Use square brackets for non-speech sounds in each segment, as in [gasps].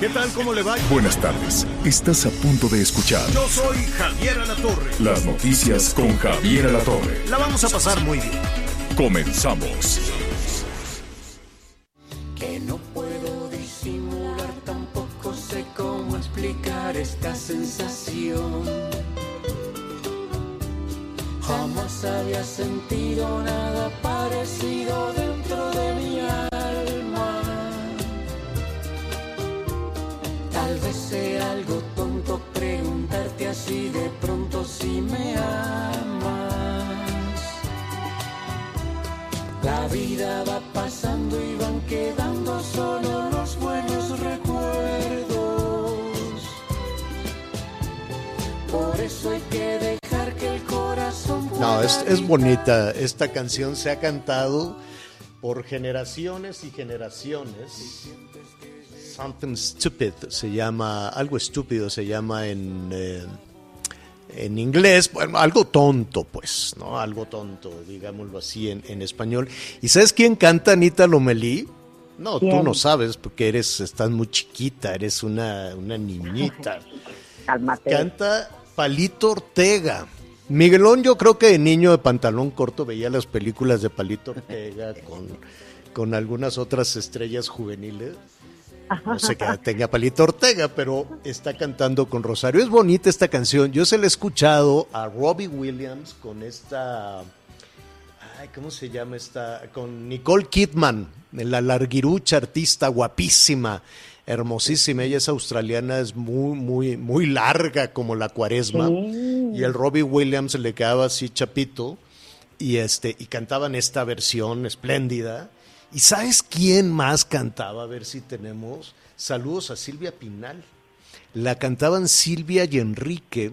¿Qué tal? ¿Cómo le va? Buenas tardes. Estás a punto de escuchar Yo soy Javier Alatorre. las noticias con Javier Alatorre. La vamos a pasar muy bien. Comenzamos. que no puedo disimular, tampoco sé cómo explicar esta sensación. Jamás había sentido nada parecido dentro de mi Sea algo tonto preguntarte así de pronto si me amas. La vida va pasando y van quedando solo los buenos recuerdos. Por eso hay que dejar que el corazón No, es, es bonita. Esta canción se ha cantado por generaciones y generaciones. Something Stupid se llama, algo estúpido se llama en, eh, en inglés, bueno, algo tonto, pues, ¿no? Algo tonto, digámoslo así en, en español. ¿Y sabes quién canta Anita Lomelí? No, tú ¿Quién? no sabes porque eres, estás muy chiquita, eres una, una niñita. [laughs] Cálmate. Canta Palito Ortega. Miguelón, yo creo que de niño de pantalón corto veía las películas de Palito Ortega [laughs] con, con algunas otras estrellas juveniles. No sé qué tenga Palito Ortega, pero está cantando con Rosario. Es bonita esta canción. Yo se la he escuchado a Robbie Williams con esta. Ay, ¿cómo se llama esta? Con Nicole Kidman, la larguirucha artista guapísima, hermosísima. Ella es australiana, es muy, muy, muy larga como la cuaresma. Y el Robbie Williams le quedaba así chapito. Y este, y cantaban esta versión espléndida. ¿Y sabes quién más cantaba? A ver si tenemos. Saludos a Silvia Pinal. La cantaban Silvia y Enrique,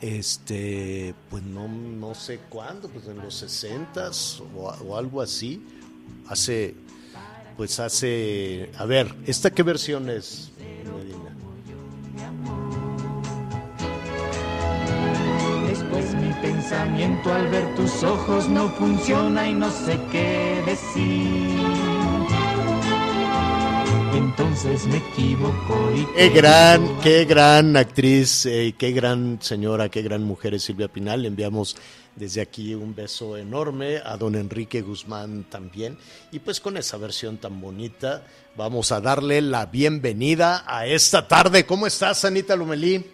este, pues no, no sé cuándo, pues en los 60 o, o algo así. Hace, pues hace, a ver, ¿esta qué versión es? Medina? Después mi pensamiento al ver tus ojos no funciona y no sé qué decir. Entonces me equivoco y Qué gran, qué gran actriz, eh, qué gran señora, qué gran mujer es Silvia Pinal. Le enviamos desde aquí un beso enorme a don Enrique Guzmán también. Y pues con esa versión tan bonita vamos a darle la bienvenida a esta tarde. ¿Cómo estás, Anita Lumelí?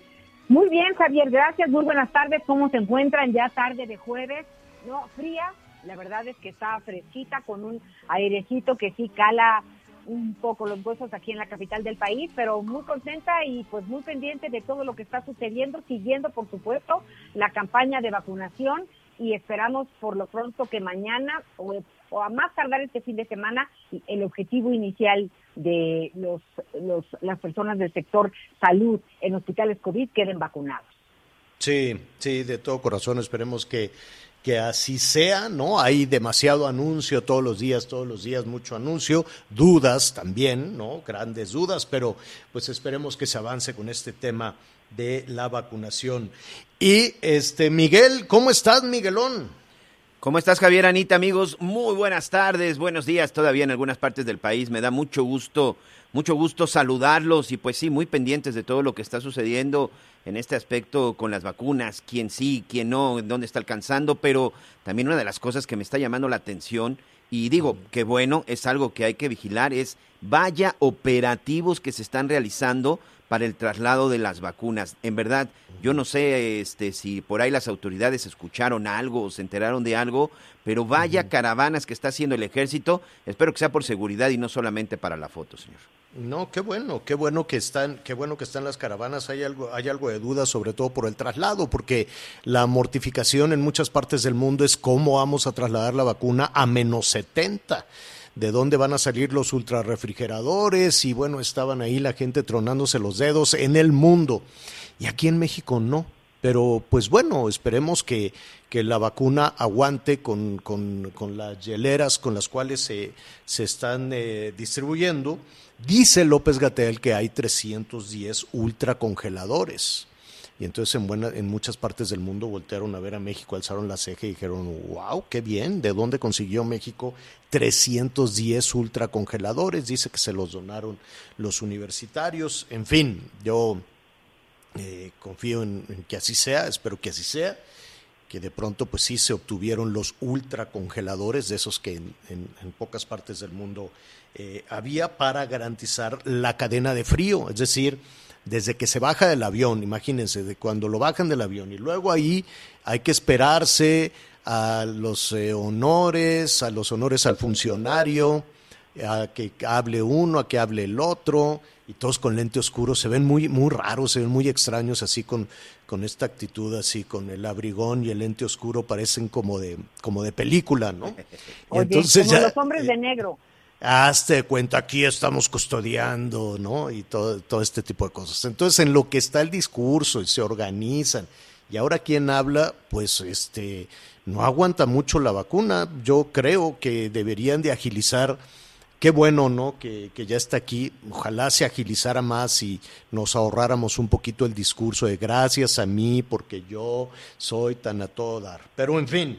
Muy bien, Javier, gracias. Muy buenas tardes. ¿Cómo se encuentran? Ya tarde de jueves. No, fría. La verdad es que está fresquita con un airecito que sí cala un poco los huesos aquí en la capital del país, pero muy contenta y pues muy pendiente de todo lo que está sucediendo, siguiendo por supuesto la campaña de vacunación y esperamos por lo pronto que mañana o, a más tardar este fin de semana el objetivo inicial de los, los las personas del sector salud en hospitales COVID queden vacunados. Sí, sí, de todo corazón esperemos que, que así sea, ¿no? Hay demasiado anuncio todos los días, todos los días mucho anuncio, dudas también, ¿no? Grandes dudas, pero pues esperemos que se avance con este tema de la vacunación. Y este Miguel, ¿cómo estás, Miguelón? ¿Cómo estás, Javier, Anita, amigos? Muy buenas tardes, buenos días todavía en algunas partes del país. Me da mucho gusto, mucho gusto saludarlos y pues sí, muy pendientes de todo lo que está sucediendo en este aspecto con las vacunas, quién sí, quién no, en dónde está alcanzando, pero también una de las cosas que me está llamando la atención y digo que bueno, es algo que hay que vigilar, es vaya operativos que se están realizando para el traslado de las vacunas. En verdad, yo no sé este, si por ahí las autoridades escucharon algo o se enteraron de algo, pero vaya caravanas que está haciendo el ejército. Espero que sea por seguridad y no solamente para la foto, señor. No, qué bueno, qué bueno que están, qué bueno que están las caravanas. Hay algo, hay algo de duda, sobre todo por el traslado, porque la mortificación en muchas partes del mundo es cómo vamos a trasladar la vacuna a menos 70. de dónde van a salir los ultrarrefrigeradores y bueno, estaban ahí la gente tronándose los dedos en el mundo. Y aquí en México no. Pero pues bueno, esperemos que, que la vacuna aguante con, con, con, las hieleras con las cuales se, se están eh, distribuyendo. Dice López Gatel que hay 310 ultracongeladores. Y entonces en, buena, en muchas partes del mundo voltearon a ver a México, alzaron la ceja y dijeron, wow, qué bien, ¿de dónde consiguió México 310 ultracongeladores? Dice que se los donaron los universitarios. En fin, yo eh, confío en, que así sea, espero que así sea, que de pronto pues sí se obtuvieron los ultracongeladores, de esos que en pocas partes del mundo eh, había para garantizar la cadena de frío, es decir, desde que se baja del avión, imagínense, de cuando lo bajan del avión y luego ahí hay que esperarse a los eh, honores, a los honores al funcionario, a que hable uno, a que hable el otro, y todos con lente oscuro, se ven muy, muy raros, se ven muy extraños así con, con esta actitud, así con el abrigón y el lente oscuro, parecen como de, como de película, ¿no? [laughs] Oye, entonces como ya, los hombres de negro. Hazte cuenta, aquí estamos custodiando, ¿no? Y todo, todo este tipo de cosas. Entonces, en lo que está el discurso y se organizan, y ahora quien habla, pues este no aguanta mucho la vacuna. Yo creo que deberían de agilizar qué bueno, ¿no? Que, que, ya está aquí. Ojalá se agilizara más y nos ahorráramos un poquito el discurso de gracias a mí porque yo soy tan a todo dar. Pero en fin,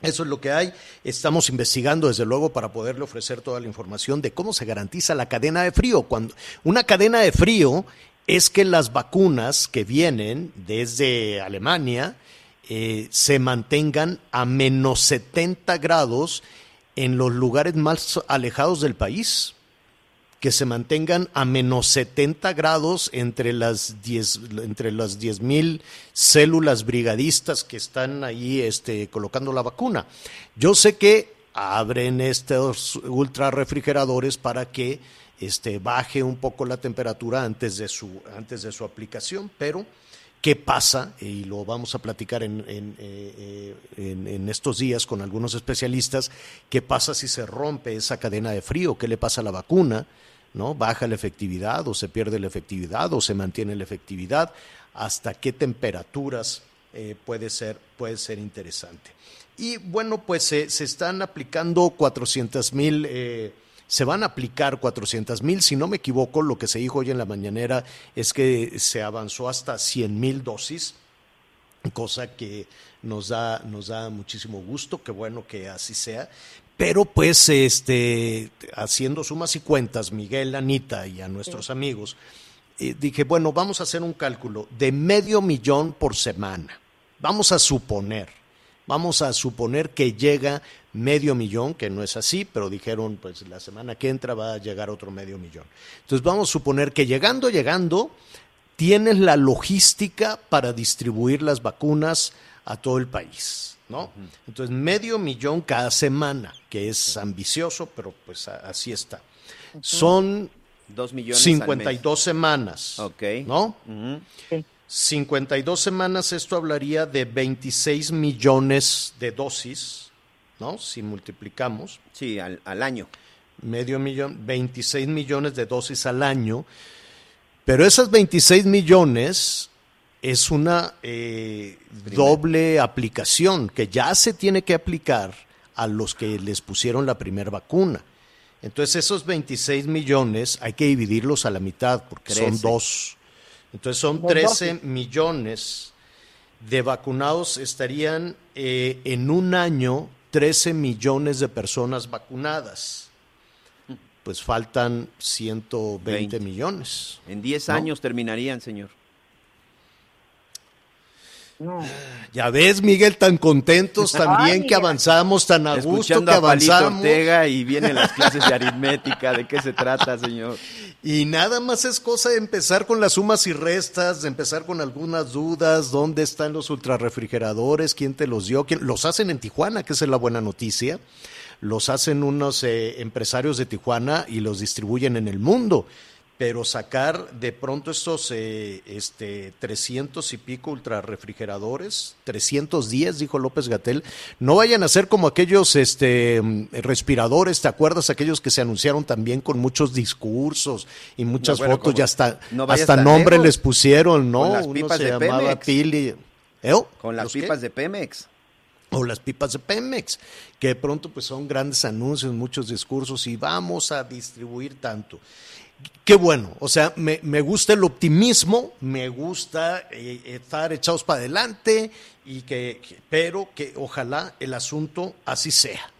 eso es lo que hay. Estamos investigando, desde luego, para poderle ofrecer toda la información de cómo se garantiza la cadena de frío. Cuando una cadena de frío es que las vacunas que vienen desde Alemania eh, se mantengan a menos 70 grados en los lugares más alejados del país, que se mantengan a menos 70 grados entre las 10 entre las 10.000 células brigadistas que están ahí este, colocando la vacuna. Yo sé que abren estos ultra refrigeradores para que este, baje un poco la temperatura antes de su, antes de su aplicación, pero qué pasa, y lo vamos a platicar en, en, eh, en, en, estos días con algunos especialistas, qué pasa si se rompe esa cadena de frío, qué le pasa a la vacuna, ¿no? Baja la efectividad o se pierde la efectividad o se mantiene la efectividad, hasta qué temperaturas eh, puede, ser, puede ser interesante. Y bueno, pues se, se están aplicando 400 mil... Eh, se van a aplicar 400 mil. Si no me equivoco, lo que se dijo hoy en la mañanera es que se avanzó hasta 100 mil dosis, cosa que nos da, nos da muchísimo gusto, qué bueno que así sea. Pero pues, este, haciendo sumas y cuentas, Miguel, Anita y a nuestros sí. amigos, eh, dije, bueno, vamos a hacer un cálculo de medio millón por semana. Vamos a suponer, vamos a suponer que llega medio millón, que no es así, pero dijeron, pues la semana que entra va a llegar otro medio millón. Entonces vamos a suponer que llegando, llegando, tienes la logística para distribuir las vacunas a todo el país, ¿no? Uh -huh. Entonces medio millón cada semana, que es ambicioso, pero pues así está. Uh -huh. Son Dos millones 52 semanas, okay. ¿no? Uh -huh. sí. 52 semanas, esto hablaría de 26 millones de dosis ¿no? Si multiplicamos. Sí, al, al, año. Medio millón, 26 millones de dosis al año. Pero esas 26 millones es una eh, doble aplicación que ya se tiene que aplicar a los que les pusieron la primera vacuna. Entonces esos 26 millones hay que dividirlos a la mitad porque 13. son dos. Entonces son 13 millones de vacunados estarían eh, en un año 13 millones de personas vacunadas. Pues faltan 120 20. millones. En 10 ¿no? años terminarían, señor. No. Ya ves, Miguel, tan contentos también Ay, que avanzamos, tan a gusto que a avanzamos. Ortega y vienen las clases de aritmética, ¿de qué se trata, señor? Y nada más es cosa de empezar con las sumas y restas, de empezar con algunas dudas, dónde están los ultrarrefrigeradores, quién te los dio, ¿Quién? los hacen en Tijuana, que esa es la buena noticia. Los hacen unos eh, empresarios de Tijuana y los distribuyen en el mundo pero sacar de pronto estos eh, este, 300 y pico ultrarrefrigeradores, 310, dijo López Gatel, no vayan a ser como aquellos este, respiradores, ¿te acuerdas? Aquellos que se anunciaron también con muchos discursos y muchas No, bueno, fotos, ya hasta, no hasta nombre lejos. les pusieron, ¿no? Con las Uno pipas se de llamaba Pemex. Pili. ¿Eh? Con las pipas de Pemex. o las pipas de Pemex, que de pronto pues son grandes anuncios, muchos discursos y vamos a distribuir tanto. Qué bueno, o sea, me, me gusta el optimismo, me gusta eh, estar echados para adelante, y que, que- pero que ojalá el asunto así sea.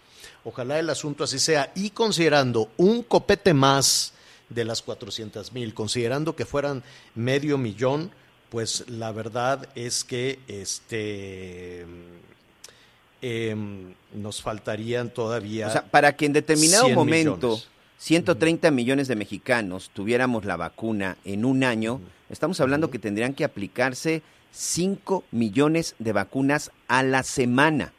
Ojalá el asunto así sea. Y considerando un copete más de las 400 mil, considerando que fueran medio millón, pues la verdad es que este em, nos faltarían todavía. O sea, para que en determinado 100 momento millones. 130 millones de mexicanos tuviéramos la vacuna en un año, estamos hablando que tendrían que aplicarse 5 millones de vacunas a la semana.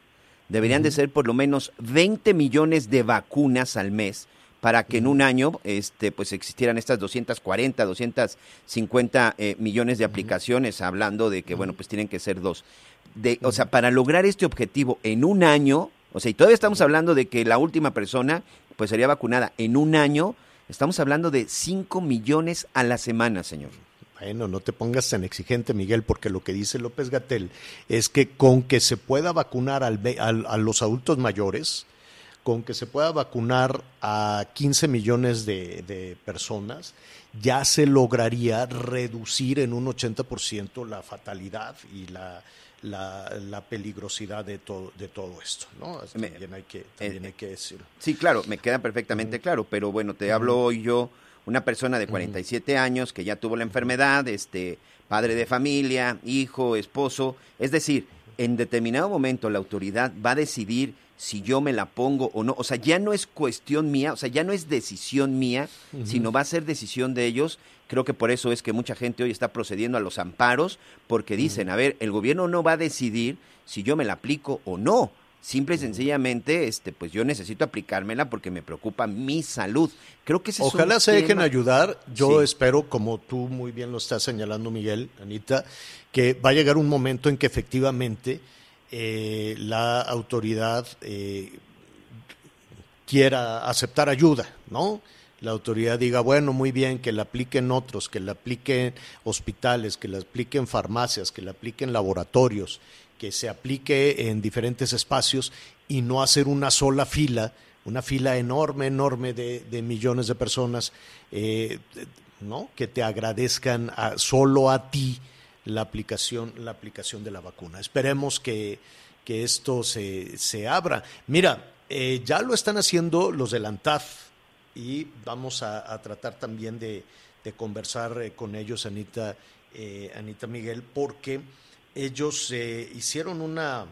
Deberían de ser por lo menos 20 millones de vacunas al mes para que en un año este, pues existieran estas 240, 250 eh, millones de aplicaciones, hablando de que, bueno, pues tienen que ser dos. De, o sea, para lograr este objetivo en un año, o sea, y todavía estamos hablando de que la última persona pues sería vacunada en un año, estamos hablando de 5 millones a la semana, señor. Bueno, no te pongas tan exigente, Miguel, porque lo que dice López Gatel es que con que se pueda vacunar a los adultos mayores, con que se pueda vacunar a 15 millones de, de personas, ya se lograría reducir en un 80% la fatalidad y la, la, la peligrosidad de todo, de todo esto. ¿no? Me- También hay que, también eh, hay que decirlo. Sí, claro, me queda perfectamente claro, pero bueno, te hablo hoy yo, una persona de 47 años que ya tuvo la enfermedad, este, padre de familia, hijo, esposo, es decir, en determinado momento la autoridad va a decidir si yo me la pongo o no, o sea, ya no es cuestión mía, o sea, ya no es decisión mía, sino va a ser decisión de ellos. Creo que por eso es que mucha gente hoy está procediendo a los amparos, porque dicen, a ver, el gobierno no va a decidir si yo me la aplico o no. Simple y sencillamente, este, pues yo necesito aplicármela porque me preocupa mi salud. Creo que ese es un Ojalá se dejen ayudar. Yo Sí. espero, como tú muy bien lo estás señalando, Miguel, Anita, que va a llegar un momento en que efectivamente eh, la autoridad eh, quiera aceptar ayuda, ¿no? La autoridad diga, bueno, muy bien, que la apliquen otros, que la apliquen hospitales, que la apliquen farmacias, que la apliquen laboratorios, que se aplique en diferentes espacios y no hacer una sola fila, una fila enorme, enorme de, de millones de personas, eh, ¿no? Que te agradezcan a- solo a ti la aplicación, la aplicación de la vacuna. Esperemos que, que esto se, se abra. Mira, eh, ya lo están haciendo los del ANTAF y vamos a, tratar también de, conversar eh, con ellos, Anita, eh, Anita Miguel, porque ellos eh, hicieron una,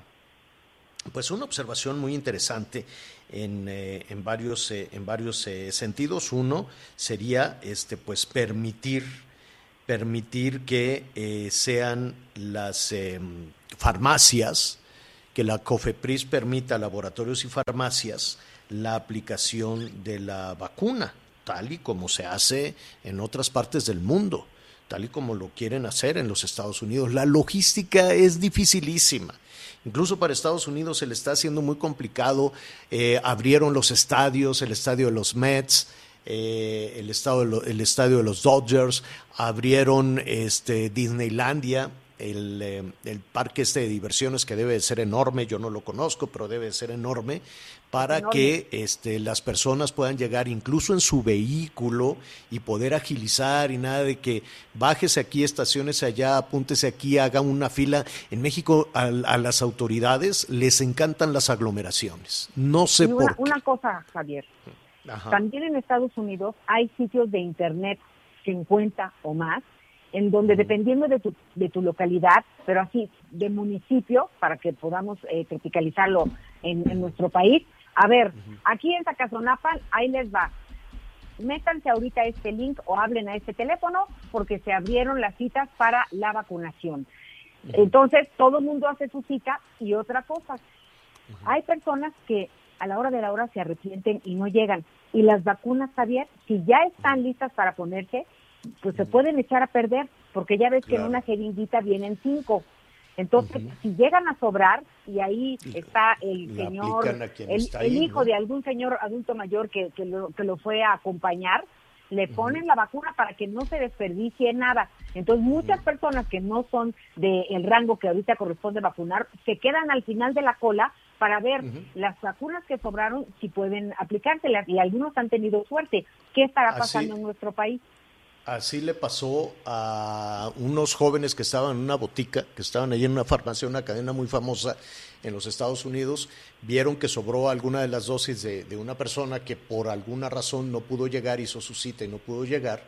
pues una observación muy interesante en, en varios, en varios sentidos. Uno sería este, pues, permitir, permitir que sean las eh, farmacias, que la COFEPRIS permita laboratorios y farmacias la aplicación de la vacuna, tal y como se hace en otras partes del mundo, tal y como lo quieren hacer en los Estados Unidos. La logística es dificilísima. Incluso para Estados Unidos se le está haciendo muy complicado. Eh, abrieron los estadios, el estadio de los Mets, eh, el, estado el estadio de los Dodgers, abrieron este, Disneylandia, el, eh, el parque este de diversiones que debe de ser enorme, yo no lo conozco, pero debe de ser enorme, para que este, las personas puedan llegar incluso en su vehículo y poder agilizar y nada de que bájese aquí, estaciones allá, apúntese aquí, haga una fila. En México a, a las autoridades les encantan las aglomeraciones. No sé una, por qué. una cosa, Javier, Ajá. también en Estados Unidos hay sitios de internet 50 o más, en donde dependiendo de tu, de tu localidad, pero así de municipio, para que podamos eh, tropicalizarlo en, en nuestro país, a ver, aquí en Zacazonapan, ahí les va. Métanse ahorita a este link o hablen a este teléfono porque se abrieron las citas para la vacunación. Entonces, todo el mundo hace su cita y otra cosa, hay personas que a la hora de la hora se arrepienten y no llegan. Y las vacunas, Javier, si ya están listas para ponerse, pues se pueden echar a perder, porque ya ves que en una jeringuita vienen cinco. Entonces, si llegan a sobrar, y ahí está el señor, el, hijo de algún señor adulto mayor que, que, lo, que lo fue a acompañar, le ponen la vacuna para que no se desperdicie nada. Entonces, muchas personas que no son del rango que ahorita corresponde vacunar, se quedan al final de la cola para ver las vacunas que sobraron si pueden aplicárselas y algunos han tenido suerte. ¿Qué estará pasando en nuestro país? Así le pasó a unos jóvenes que estaban en una botica, que estaban ahí en una farmacia, una cadena muy famosa en los Estados Unidos, vieron que sobró alguna de las dosis de, una persona que por alguna razón no pudo llegar, hizo su cita y no pudo llegar,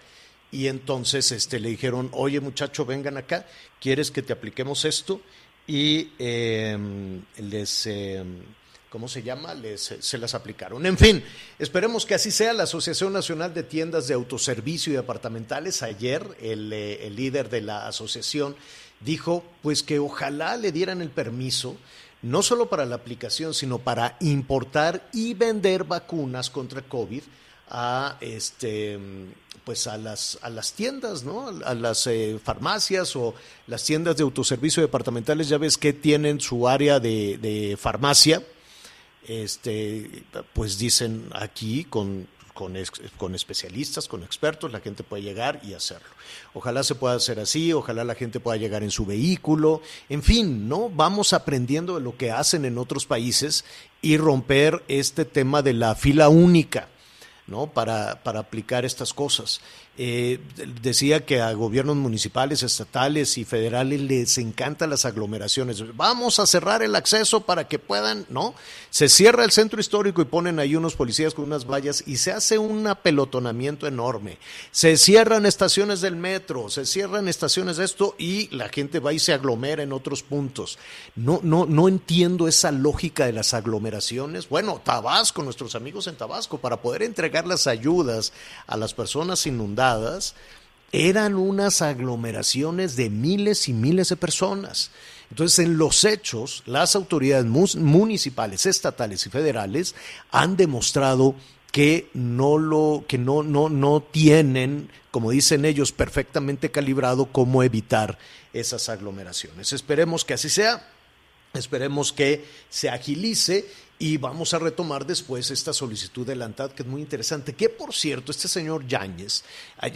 y entonces este, le dijeron, oye muchacho, vengan acá, ¿quieres que te apliquemos esto? Y em, les... Em, ¿cómo se llama? Les, se las aplicaron. En fin, esperemos que así sea. La Asociación Nacional de Tiendas de Autoservicio y Departamentales, ayer el, eh, el, líder de la asociación dijo pues que ojalá le dieran el permiso no solo para la aplicación, sino para importar y vender vacunas contra COVID a este pues a las a las tiendas, ¿no? A las eh, farmacias o las tiendas de autoservicio departamentales, ya ves que tienen su área de, de farmacia este, pues dicen aquí con, con, con, especialistas, con expertos, la gente puede llegar y hacerlo. Ojalá se pueda hacer así, ojalá la gente pueda llegar en su vehículo, en fin, ¿no? Vamos aprendiendo de lo que hacen en otros países y romper este tema de la fila única. ¿no? Para, para aplicar estas cosas. Eh, decía que a gobiernos municipales, estatales y federales les encantan las aglomeraciones. Vamos a cerrar el acceso para que puedan, ¿no? Se cierra el centro histórico y ponen ahí unos policías con unas vallas y se hace un apelotonamiento enorme. Se cierran estaciones del metro, se cierran estaciones de esto y la gente va y se aglomera en otros puntos. No, no, no entiendo esa lógica de las aglomeraciones. Bueno, Tabasco, nuestros amigos en Tabasco, para poder entregar las ayudas a las personas inundadas eran unas aglomeraciones de miles y miles de personas. Entonces, en los hechos, las autoridades municipales, estatales y federales han demostrado que no lo que no no no tienen, como dicen ellos, perfectamente calibrado cómo evitar esas aglomeraciones. Esperemos que así sea. Esperemos que se agilice y vamos a retomar después esta solicitud de la ANTAD, que es muy interesante. Que por cierto, este señor Yáñez,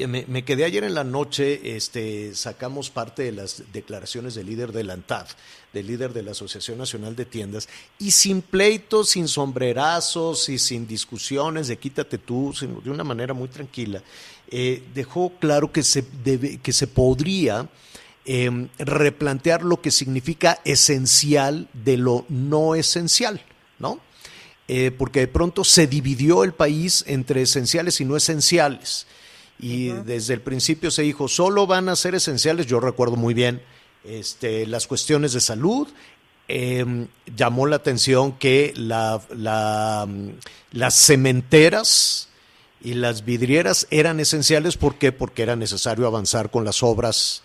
me, quedé ayer en la noche, este, sacamos parte de las declaraciones del líder de la ANTAD, del líder de la Asociación Nacional de Tiendas, y sin pleitos, sin sombrerazos y sin discusiones de quítate tú, de una manera muy tranquila, eh, dejó claro que se, debe, que se podría. Em, replantear lo que significa esencial de lo no esencial. ¿No? Eh, porque de pronto se dividió el país entre esenciales y no esenciales. Y desde el principio se dijo, solo van a ser esenciales, yo recuerdo muy bien, este, las cuestiones de salud. Em, llamó la atención que la, las cementeras y las vidrieras eran esenciales. ¿Por qué? Porque era necesario avanzar con las obras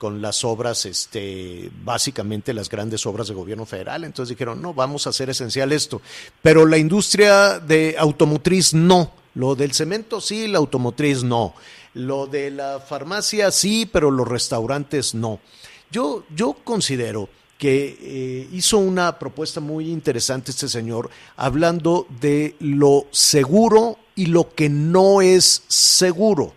con las obras, este, básicamente las grandes obras de gobierno federal. Entonces dijeron, no, vamos a hacer esencial esto. Pero la industria de automotriz no. Lo del cemento sí, la automotriz no. Lo de la farmacia sí, pero los restaurantes no. Yo, yo considero que eh, hizo una propuesta muy interesante este señor, hablando de lo seguro y lo que no es seguro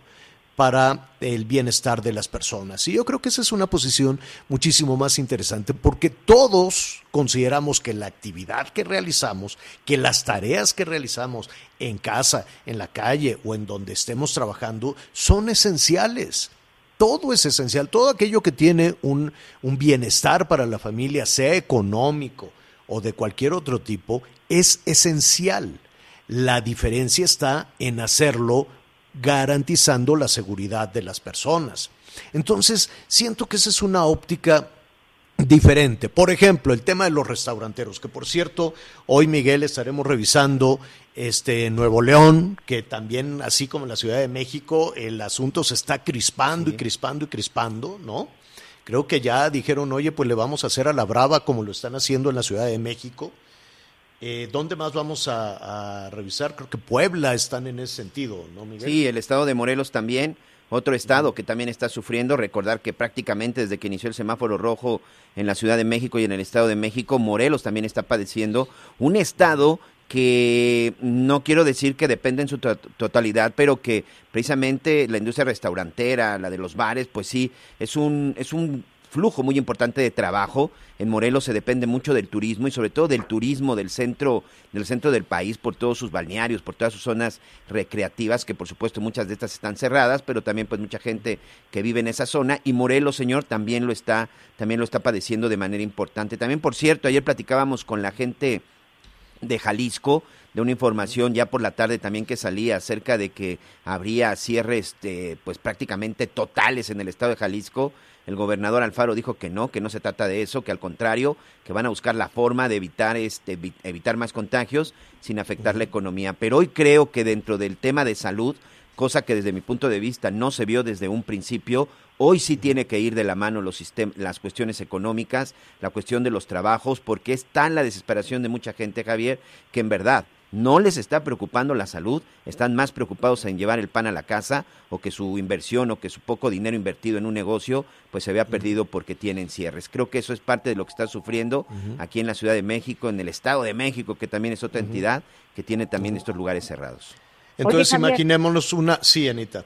para el bienestar de las personas. Y yo creo que esa es una posición muchísimo más interesante porque todos consideramos que la actividad que realizamos, que las tareas que realizamos en casa, en la calle o en donde estemos trabajando son esenciales. Todo es esencial, todo aquello que tiene un, un bienestar para la familia, sea económico o de cualquier otro tipo, es esencial. La diferencia está en hacerlo garantizando la seguridad de las personas. Entonces, siento que esa es una óptica diferente. Por ejemplo, el tema de los restauranteros, que por cierto, hoy Miguel estaremos revisando este Nuevo León, que también, así como en la Ciudad de México, el asunto se está crispando y crispando y crispando, ¿no? Creo que ya dijeron, oye, pues le vamos a hacer a la brava como lo están haciendo en la Ciudad de México. Eh, ¿Dónde más vamos a, revisar? Creo que Puebla están en ese sentido, ¿no, Miguel? Sí, el estado de Morelos también. otro estado que también está sufriendo. Recordar que prácticamente desde que inició el semáforo rojo en la Ciudad de México y en el Estado de México, Morelos también está padeciendo. Un estado que no quiero decir que depende en su totalidad, pero que precisamente la industria restaurantera, la de los bares, pues sí, es un, es un flujo muy importante de trabajo. En Morelos se depende mucho del turismo y sobre todo del turismo del centro, del centro del país por todos sus balnearios, por todas sus zonas recreativas, que por supuesto muchas de estas están cerradas, pero también pues mucha gente que vive en esa zona. Y Morelos, señor, también lo está, también lo está padeciendo de manera importante. También, por cierto, ayer platicábamos con la gente de Jalisco, de una información ya por la tarde también que salía acerca de que habría cierres este, pues prácticamente totales en el estado de Jalisco el gobernador Alfaro dijo que no, que no se trata de eso, que al contrario, que van a buscar la forma de evitar este evitar más contagios sin afectar la economía. Pero hoy creo que dentro del tema de salud, cosa que desde mi punto de vista no se vio desde un principio, hoy sí tiene que ir de la mano los las cuestiones económicas, la cuestión de los trabajos, porque es tan la desesperación de mucha gente, Javier, que en verdad no les está preocupando la salud, están más preocupados en llevar el pan a la casa o que su inversión o que su poco dinero invertido en un negocio pues se vea perdido porque tienen cierres. Creo que eso es parte de lo que está sufriendo aquí en la Ciudad de México, en el Estado de México, que también es otra entidad que tiene también estos lugares cerrados. Entonces imaginémonos una, sí, Anita.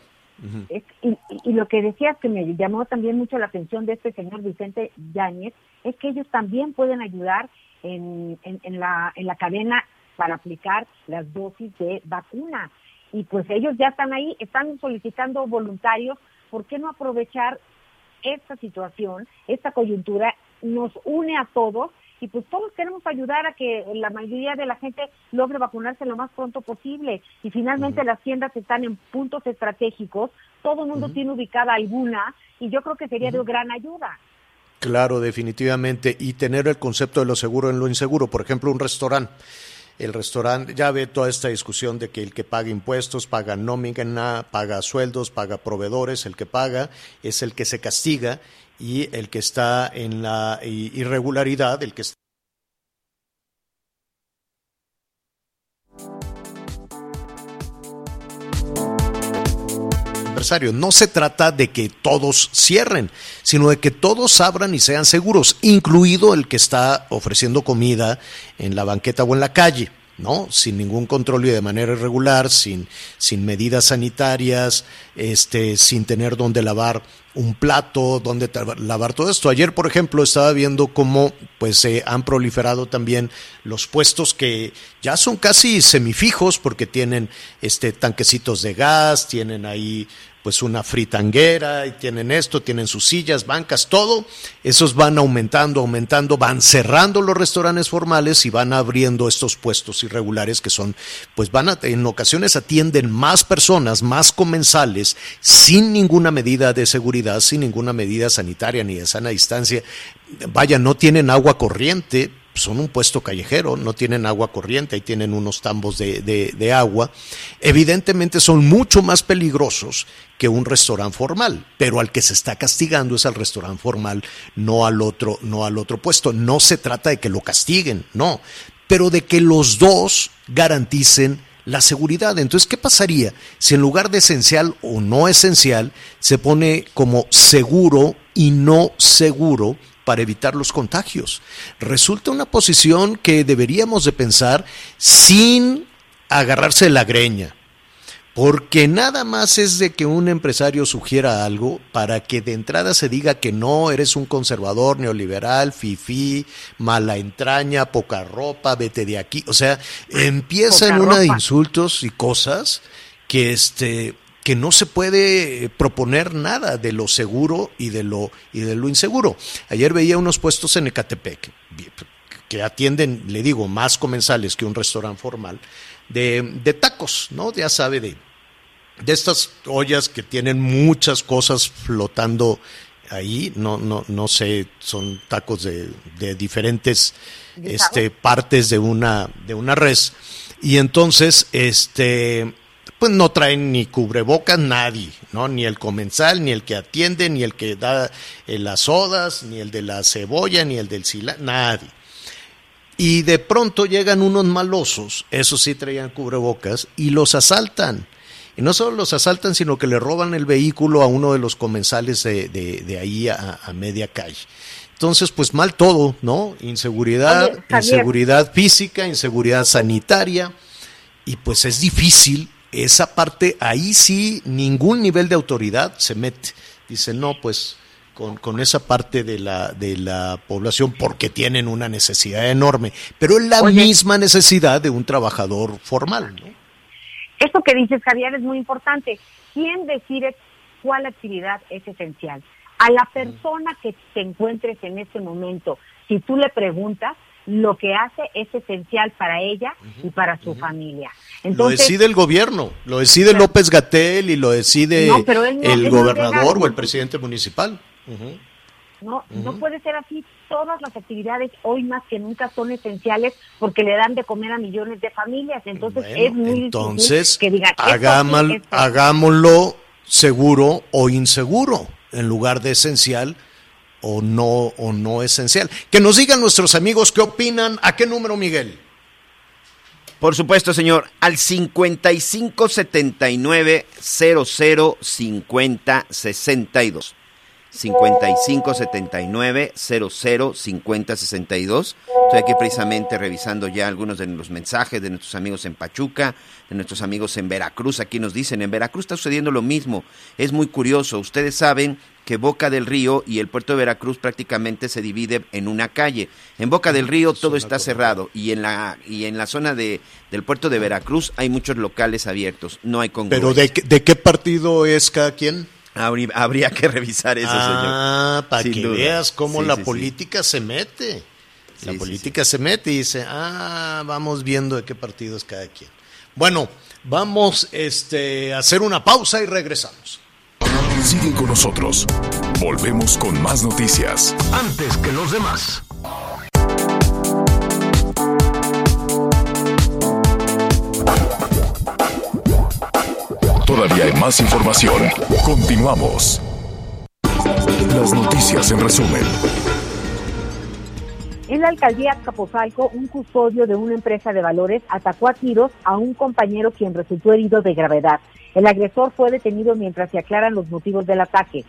y, lo que decías que me llamó también mucho la atención de este señor Vicente Yáñez es que ellos también pueden ayudar en, en, la, en la cadena para aplicar las dosis de vacuna. Y pues ellos ya están ahí, están solicitando voluntarios. ¿Por qué no aprovechar esta situación, esta coyuntura? Nos une a todos y pues todos queremos ayudar a que la mayoría de la gente logre vacunarse lo más pronto posible. Y finalmente las tiendas están en puntos estratégicos, todo el mundo tiene ubicada alguna y yo creo que sería de gran ayuda. Claro, definitivamente. Y tener el concepto de lo seguro en lo inseguro. Por ejemplo, un restaurante el restaurante, ya ve toda esta discusión de que el que paga impuestos, paga nómina, paga sueldos, paga proveedores, el que paga es el que se castiga y el que está en la irregularidad, el que está No se trata de que todos cierren, sino de que todos abran y sean seguros, incluido el que está ofreciendo comida en la banqueta o en la calle. ¿no? Sin ningún control y de manera irregular, sin, sin medidas sanitarias, este, sin tener donde lavar un plato, donde lavar todo esto. Ayer, por ejemplo, estaba viendo cómo pues se han proliferado también los puestos que ya son casi semifijos porque tienen este tanquecitos de gas, tienen ahí pues una fritanguera y tienen esto, tienen sus sillas, bancas, todo. Esos van aumentando, aumentando, van cerrando los restaurantes formales y van abriendo estos puestos irregulares que son, pues van a, en ocasiones atienden más personas, más comensales, sin ninguna medida de seguridad, sin ninguna medida sanitaria ni de sana distancia. Vaya, no tienen agua corriente, son un puesto callejero, no tienen agua corriente, ahí tienen unos tambos de, de, agua. Evidentemente son mucho más peligrosos que un restaurante formal, pero al que se está castigando es al restaurante formal, no al otro, no al otro puesto. No se trata de que lo castiguen, no, pero de que los dos garanticen la seguridad. Entonces, ¿qué pasaría si en lugar de esencial o no esencial se pone como seguro y no seguro para evitar los contagios. Resulta una posición que deberíamos de pensar sin agarrarse la greña, porque nada más es de que un empresario sugiera algo para que de entrada se diga que no, eres un conservador, neoliberal, fifí, mala entraña, poca ropa, vete de aquí. O sea, empieza en una de insultos y cosas que este que no se puede proponer nada de lo seguro y de lo, y de lo inseguro. Ayer veía unos puestos en Ecatepec que atienden, le digo, más comensales que un restaurante formal, de, de tacos, ¿no? Ya sabe, de, de estas ollas que tienen muchas cosas flotando ahí, no, no, no sé, son tacos de, de diferentes este, partes de una, de una res. Y entonces, este, pues no traen ni cubrebocas nadie, ¿no? Ni el comensal, ni el que atiende, ni el que da eh, las sodas, ni el de la cebolla, ni el del cilantro, nadie. Y de pronto llegan unos malosos, esos sí traían cubrebocas, y los asaltan. Y no solo los asaltan, sino que le roban el vehículo a uno de los comensales de, de, ahí a, media calle. Entonces, pues mal todo, ¿no? Inseguridad, inseguridad física, inseguridad sanitaria, y pues es difícil esa parte, ahí sí ningún nivel de autoridad se mete. Dice, no, pues con, esa parte de la, de la población porque tienen una necesidad enorme, pero es la misma necesidad de un trabajador formal. ¿no? Esto que dices, Javier, es muy importante. ¿Quién decide cuál actividad es esencial? A la persona que te encuentres en este momento, si tú le preguntas, lo que hace es esencial para ella y para su familia. lo decide el gobierno, lo decide López Gatel y lo decide el gobernador o el presidente municipal. No, no puede ser así. Todas las actividades hoy más que nunca son esenciales porque le dan de comer a millones de familias. Entonces es muy entonces, que digan, hagámoslo seguro o inseguro en lugar de esencial o no o no esencial. Que nos digan nuestros amigos qué opinan. ¿A qué número, Miguel? Por supuesto, señor, al 5579 00 50 62. 55 79 00 50 62. Estoy aquí precisamente revisando ya algunos de los mensajes de nuestros amigos en Pachuca, de nuestros amigos en Veracruz. Aquí nos dicen, en Veracruz está sucediendo lo mismo. Es muy curioso. Ustedes saben que Boca del Río y el puerto de Veracruz prácticamente se divide en una calle. En Boca del Río todo está cerrado y en la y en la zona de, del puerto de Veracruz hay muchos locales abiertos. No hay congruencia. ¿Pero de, de qué partido es cada quien? Habría, que revisar eso, ah, para que veas cómo la política se mete. La política se mete y dice, ah, vamos viendo de qué partido es cada quien. Bueno, vamos este, a hacer una pausa y regresamos. Sigue con nosotros. Volvemos con más noticias. Antes que los demás. Todavía hay más información. Continuamos. Las noticias en resumen. En la alcaldía Capozalco, un custodio de una empresa de valores atacó a tiros a un compañero quien resultó herido de gravedad. El agresor fue detenido mientras se aclaran los motivos del ataque.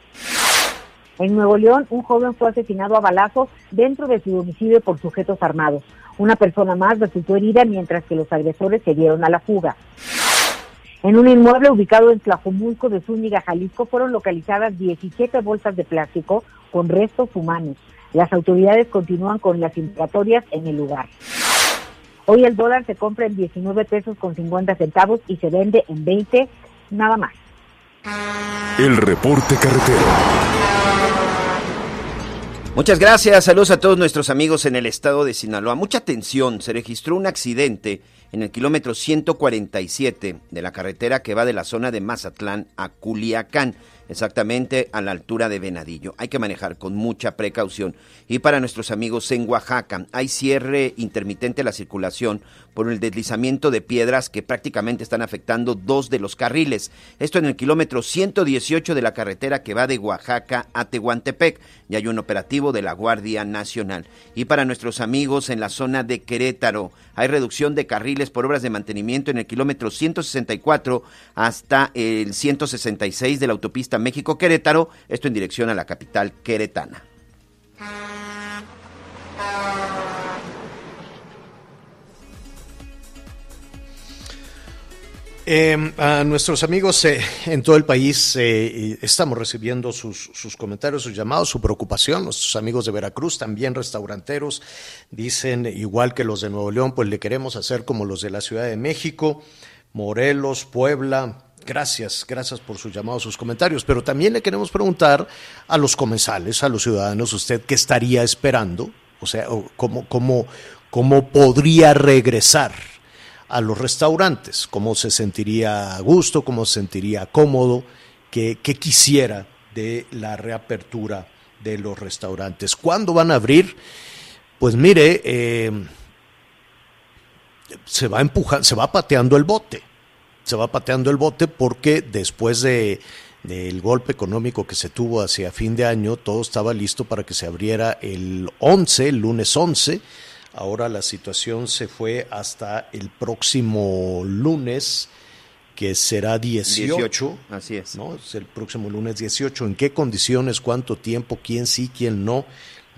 En Nuevo León, un joven fue asesinado a balazos dentro de su domicilio por sujetos armados. Una persona más resultó herida mientras que los agresores se dieron a la fuga. En un inmueble ubicado en Tlajomulco de Zúñiga, Jalisco, fueron localizadas 17 bolsas de plástico con restos humanos. Las autoridades continúan con las investigatorias en el lugar. Hoy el dólar se compra en 19 pesos con 50 centavos y se vende en 20, nada más. El reporte carretero. Muchas gracias, saludos a todos nuestros amigos en el estado de Sinaloa. Mucha atención, se registró un accidente en el kilómetro 147 de la carretera que va de la zona de Mazatlán a Culiacán exactamente a la altura de Venadillo. Hay que manejar con mucha precaución. Y para nuestros amigos en Oaxaca, hay cierre intermitente la circulación por el deslizamiento de piedras que prácticamente están afectando dos de los carriles. Esto en el kilómetro 118 de la carretera que va de Oaxaca a Tehuantepec. Y hay un operativo de la Guardia Nacional. Y para nuestros amigos en la zona de Querétaro, hay reducción de carriles por obras de mantenimiento en el kilómetro 164 hasta el 166 de la autopista México-Querétaro, esto en dirección a la capital queretana. Em, a nuestros amigos eh, en todo el país eh, estamos recibiendo sus, sus, comentarios, sus llamados, su preocupación. Nuestros amigos de Veracruz, también restauranteros, dicen, igual que los de Nuevo León, pues le queremos hacer como los de la Ciudad de México, Morelos, Puebla, Gracias, gracias por sus llamados, sus comentarios. Pero también le queremos preguntar a los comensales, a los ciudadanos, usted qué estaría esperando, o sea, cómo, cómo, cómo podría regresar a los restaurantes, cómo se sentiría a gusto, cómo se sentiría cómodo, qué, quisiera de la reapertura de los restaurantes. ¿Cuándo van a abrir? Pues mire, eh, se va empujando, se va pateando el bote se va pateando el bote porque después de del golpe económico que se tuvo hacia fin de año, todo estaba listo para que se abriera el 11, el lunes 11. Ahora la situación se fue hasta el próximo lunes, que será 18. así es. ¿no? Es el próximo lunes 18. ¿En qué condiciones, cuánto tiempo, quién sí, quién no?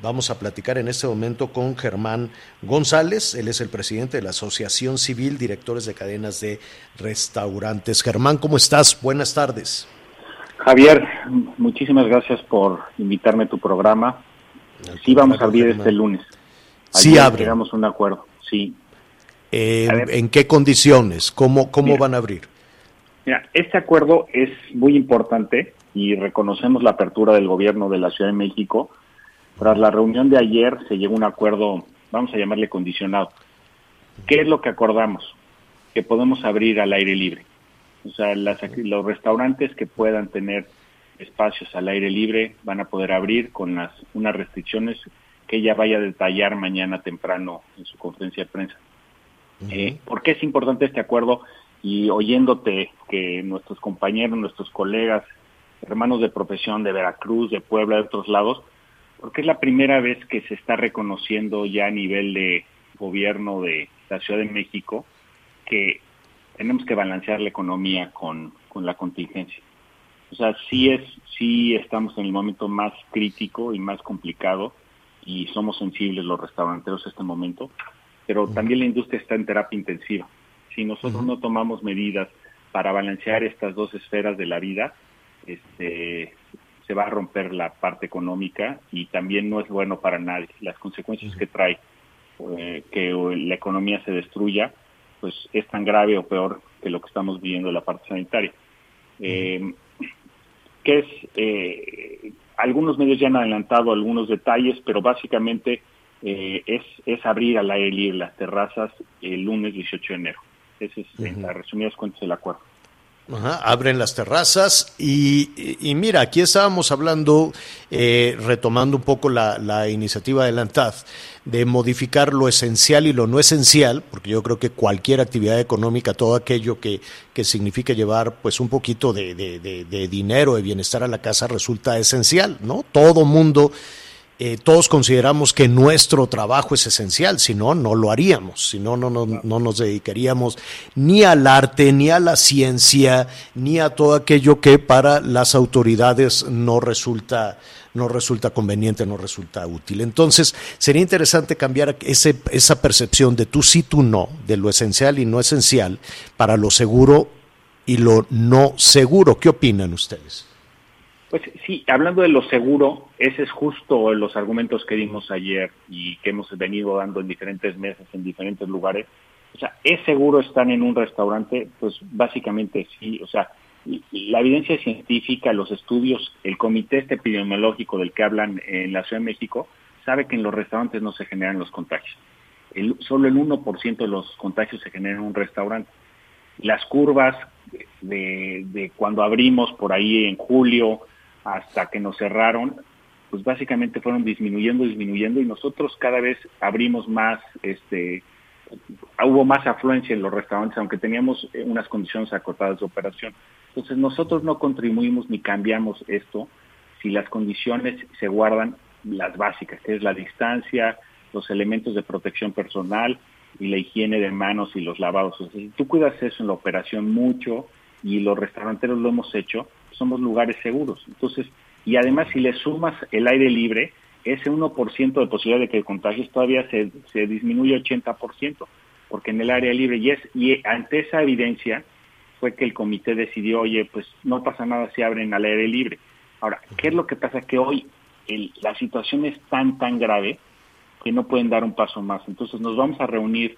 Vamos a platicar en este momento con Germán González. Él es el presidente de la Asociación Civil Directores de Cadenas de Restaurantes. Germán, ¿cómo estás? Buenas tardes. Javier, muchísimas gracias por invitarme a tu programa. Sí, vamos a abrir este lunes. sí, abre. Llegamos a un acuerdo, sí. Eh, ¿En qué condiciones? ¿Cómo, cómo van a abrir? Mira, este acuerdo es muy importante y reconocemos la apertura del gobierno de la Ciudad de México. Tras la reunión de ayer se llegó a un acuerdo, vamos a llamarle condicionado. ¿Qué es lo que acordamos? Que podemos abrir al aire libre. O sea, los restaurantes que puedan tener espacios al aire libre van a poder abrir con las unas restricciones que ella vaya a detallar mañana temprano en su conferencia de prensa. Eh, ¿Por qué es importante este acuerdo? y oyéndote que nuestros compañeros, nuestros colegas, hermanos de profesión de Veracruz, de Puebla, de otros lados, porque es la primera vez que se está reconociendo ya a nivel de gobierno de la Ciudad de México que tenemos que balancear la economía con, con la contingencia. O sea, sí es, sí estamos en el momento más crítico y más complicado y somos sensibles los restauranteros en este momento, pero también la industria está en terapia intensiva. Si nosotros no tomamos medidas para balancear estas dos esferas de la vida, este, se va a romper la parte económica y también no es bueno para nadie. Las consecuencias que trae eh, que la economía se destruya, pues es tan grave o peor que lo que estamos viviendo en la parte sanitaria. Eh, que es, eh, algunos medios ya han adelantado algunos detalles, pero básicamente es, es abrir al aire libre las terrazas el lunes 18 de enero. Ese es, en las resumidas cuentas, el acuerdo. Abren las terrazas y, mira, aquí estábamos hablando, eh, retomando un poco la, iniciativa de la ANTAD, de modificar lo esencial y lo no esencial, porque yo creo que cualquier actividad económica, todo aquello que, que llevar pues un poquito de, de dinero, de bienestar a la casa, resulta esencial, ¿no? Todo mundo eh, todos consideramos que nuestro trabajo es esencial, si no, no lo haríamos, si no, no, no, nos dedicaríamos ni al arte, ni a la ciencia, ni a todo aquello que para las autoridades no resulta, no resulta conveniente, no resulta útil. Entonces, sería interesante cambiar ese, esa percepción de tú sí, tú no, de lo esencial y no esencial, para lo seguro y lo no seguro. ¿Qué opinan ustedes? Pues sí, hablando de lo seguro, ese es justo los argumentos que dimos ayer y que hemos venido dando en diferentes mesas, en diferentes lugares. O sea, ¿es seguro estar en un restaurante? Pues básicamente sí. O sea, la evidencia científica, los estudios, el comité epidemiológico del que hablan en la Ciudad de México, sabe que en los restaurantes no se generan los contagios. El, solo el 1% de los contagios se generan en un restaurante. Las curvas de, de cuando abrimos por ahí en julio, hasta que nos cerraron, pues básicamente fueron disminuyendo, disminuyendo y nosotros cada vez abrimos más, este, hubo más afluencia en los restaurantes, aunque teníamos eh, unas condiciones acotadas de operación. Entonces nosotros no contribuimos ni cambiamos esto si las condiciones se guardan las básicas, que es la distancia, los elementos de protección personal y la higiene de manos y los lavados. O si tú cuidas eso en la operación mucho y los restauranteros lo hemos hecho, somos lugares seguros. Entonces, y además si le sumas el aire libre, ese 1% de posibilidad de que contagies todavía se, se disminuye 80%, porque en el área libre, y, es, y ante esa evidencia fue que el comité decidió, oye, pues no pasa nada si abren al aire libre. Ahora, ¿qué es lo que pasa? Que hoy la situación es tan, tan grave que no pueden dar un paso más. Entonces nos vamos a reunir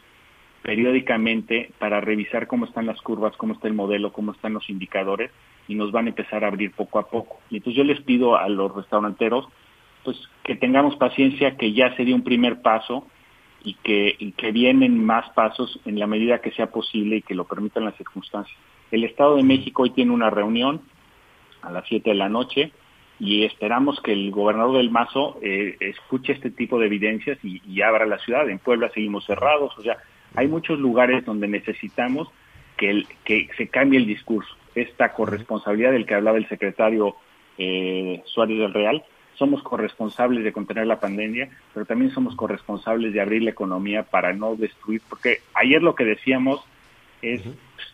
periódicamente para revisar cómo están las curvas, cómo está el modelo, cómo están los indicadores y nos van a empezar a abrir poco a poco. Y entonces yo les pido a los restauranteros pues que tengamos paciencia, que ya sería un primer paso y que, que vienen más pasos en la medida que sea posible y que lo permitan las circunstancias. El Estado de México hoy tiene una reunión a las 7 de la noche y esperamos que el gobernador del Mazo eh, escuche este tipo de evidencias y, abra la ciudad. En Puebla seguimos cerrados, o sea, hay muchos lugares donde necesitamos que, que se cambie el discurso esta corresponsabilidad del que hablaba el secretario eh, Suárez del Real. Somos corresponsables de contener la pandemia, pero también somos corresponsables de abrir la economía para no destruir, porque ayer lo que decíamos es,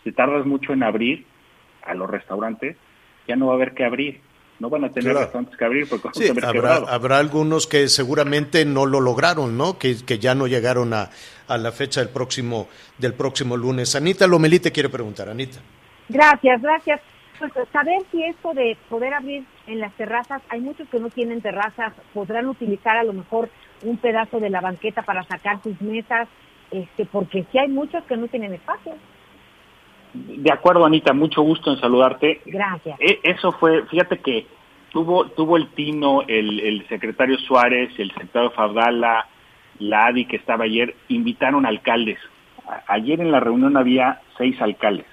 si tardas mucho en abrir a los restaurantes, ya no va a haber que abrir. No van a tener restaurantes que abrir porque sí, habrá, habrá, algunos que seguramente no lo lograron, ¿no? Que, que ya no llegaron a, a, la fecha del próximo, del próximo lunes. Anita Lomelí te quiere preguntar, Anita. Gracias, gracias. Pues saber si esto de poder abrir en las terrazas, hay muchos que no tienen terrazas, podrán utilizar a lo mejor un pedazo de la banqueta para sacar sus mesas, este, porque sí hay muchos que no tienen espacio. De acuerdo, Anita, mucho gusto en saludarte. Gracias. E, eso fue, fíjate que tuvo tuvo el tino, el, el secretario Suárez, el secretario Fabdala, la ADI que estaba ayer, invitaron alcaldes. ayer en la reunión había seis alcaldes.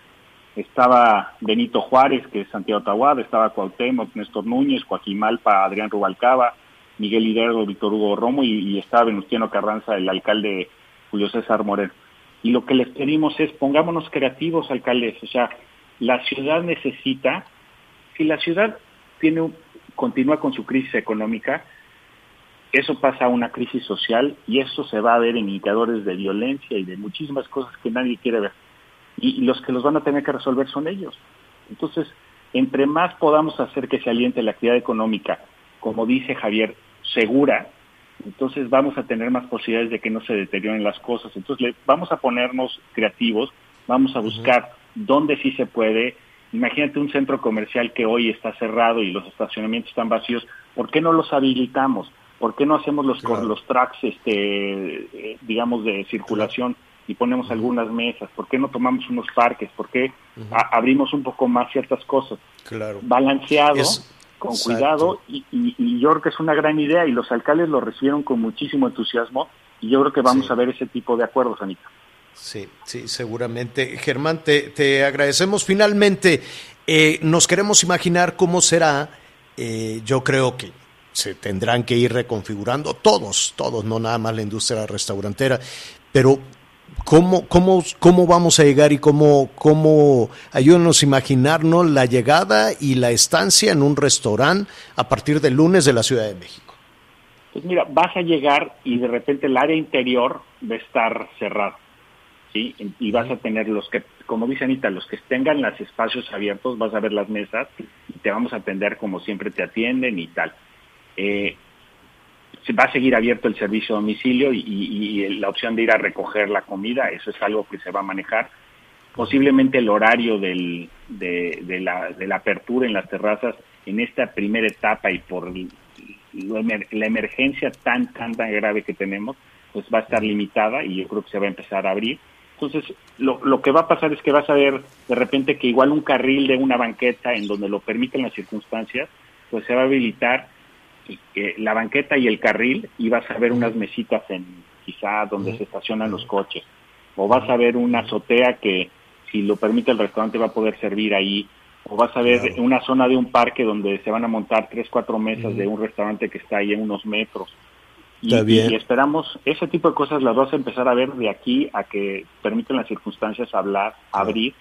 Estaba Benito Juárez, que es Santiago Tahuada, estaba Cuauhtémoc, Néstor Núñez, Joaquín Malpa, Adrián Rubalcaba, Miguel Hidalgo, Víctor Hugo Romo y, y estaba Venustiano Carranza, el alcalde Julio César Moreno. Y lo que les pedimos es, pongámonos creativos, alcaldes. O sea, la ciudad necesita, si la ciudad tiene continúa con su crisis económica, eso pasa a una crisis social y eso se va a ver en indicadores de violencia y de muchísimas cosas que nadie quiere ver. Y, los que los van a tener que resolver son ellos. Entonces, entre más podamos hacer que se aliente la actividad económica, como dice Javier, segura, entonces vamos a tener más posibilidades de que no se deterioren las cosas. Entonces vamos a ponernos creativos, vamos a buscar dónde sí se puede. Imagínate un centro comercial que hoy está cerrado y los estacionamientos están vacíos, ¿por qué no los habilitamos? ¿Por qué no hacemos los, los tracks, este, eh, digamos, de circulación y ponemos algunas mesas? ¿Por qué no tomamos unos parques? ¿Por qué abrimos un poco más ciertas cosas? Claro. Balanceado con cuidado y, yo creo que es una gran idea y los alcaldes lo recibieron con muchísimo entusiasmo y yo creo que vamos a ver ese tipo de acuerdos, Anita. Sí, sí, seguramente. Germán, te, te agradecemos. Finalmente, eh, nos queremos imaginar cómo será. Eh, yo creo que se tendrán que ir reconfigurando todos, todos, no nada más la industria restaurantera, pero ¿Cómo, cómo, ¿Cómo vamos a llegar y cómo, cómo ayúdanos a imaginarnos la llegada y la estancia en un restaurante a partir del lunes de la Ciudad de México? Pues mira, vas a llegar y de repente el área interior va a estar cerrada, ¿sí? Y vas a tener los que, como dice Anita, los que tengan los espacios abiertos, vas a ver las mesas y te vamos a atender como siempre te atienden y tal. Eh, va a seguir abierto el servicio a domicilio y, la opción de ir a recoger la comida, eso es algo que se va a manejar. Posiblemente el horario del, de, la, de la apertura en las terrazas en esta primera etapa y por la emergencia tan, tan, tan grave que tenemos, pues va a estar limitada y yo creo que se va a empezar a abrir. Entonces, lo, lo que va a pasar es que vas a ver de repente que igual un carril de una banqueta en donde lo permiten las circunstancias, pues se va a habilitar la banqueta y el carril y vas a ver unas mesitas en quizá donde se estacionan los coches. O vas a ver una azotea que si lo permite el restaurante va a poder servir ahí. O vas a ver una zona de un parque donde se van a montar tres cuatro mesas de un restaurante que está ahí en unos metros. Y, y, esperamos ese tipo de cosas las vas a empezar a ver de aquí a que permiten las circunstancias hablar abrir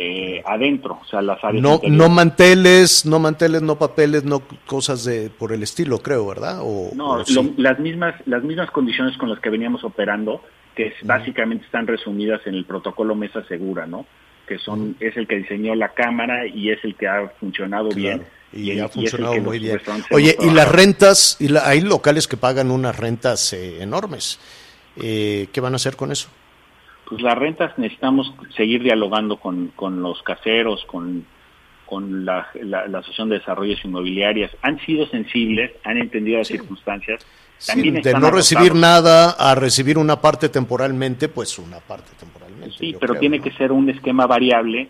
eh, adentro, o sea, las áreas no, no manteles, no manteles, no papeles, no cosas de por el estilo, creo, ¿verdad? O, no, las mismas las mismas condiciones con las que veníamos operando, que básicamente están resumidas en el protocolo Mesa Segura, ¿no? Que son es el que diseñó la cámara y es el que ha funcionado bien. Y, ha funcionado muy bien. Oye, y las rentas, y hay locales que pagan unas rentas eh, enormes. Eh, ¿Qué van a hacer con eso? Pues las rentas necesitamos seguir dialogando con, con los caseros, con, con la, la, Asociación de Desarrollos Inmobiliarias. Han sido sensibles, han entendido las circunstancias. También de no recibir nada a recibir una parte temporalmente, pues una parte temporalmente. Sí, pero tiene que ser un esquema variable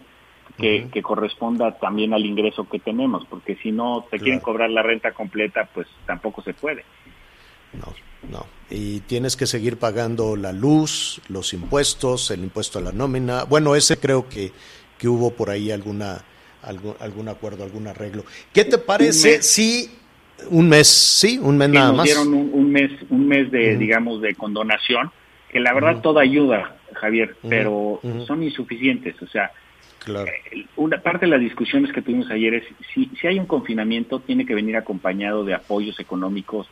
que, que, corresponda también al ingreso que tenemos, porque si no te quieren cobrar la renta completa, pues tampoco se puede. No, no. Y tienes que seguir pagando la luz, los impuestos, el impuesto a la nómina. Bueno, ese creo que, que hubo por ahí alguna, algún, algún acuerdo, algún arreglo. ¿Qué te parece si un mes, sí, un mes nada más? dieron un, mes, un mes de, digamos, de condonación, que la verdad todo ayuda, Javier, pero son insuficientes. O sea, eh, una parte de las discusiones que tuvimos ayer es si, si hay un confinamiento, tiene que venir acompañado de apoyos económicos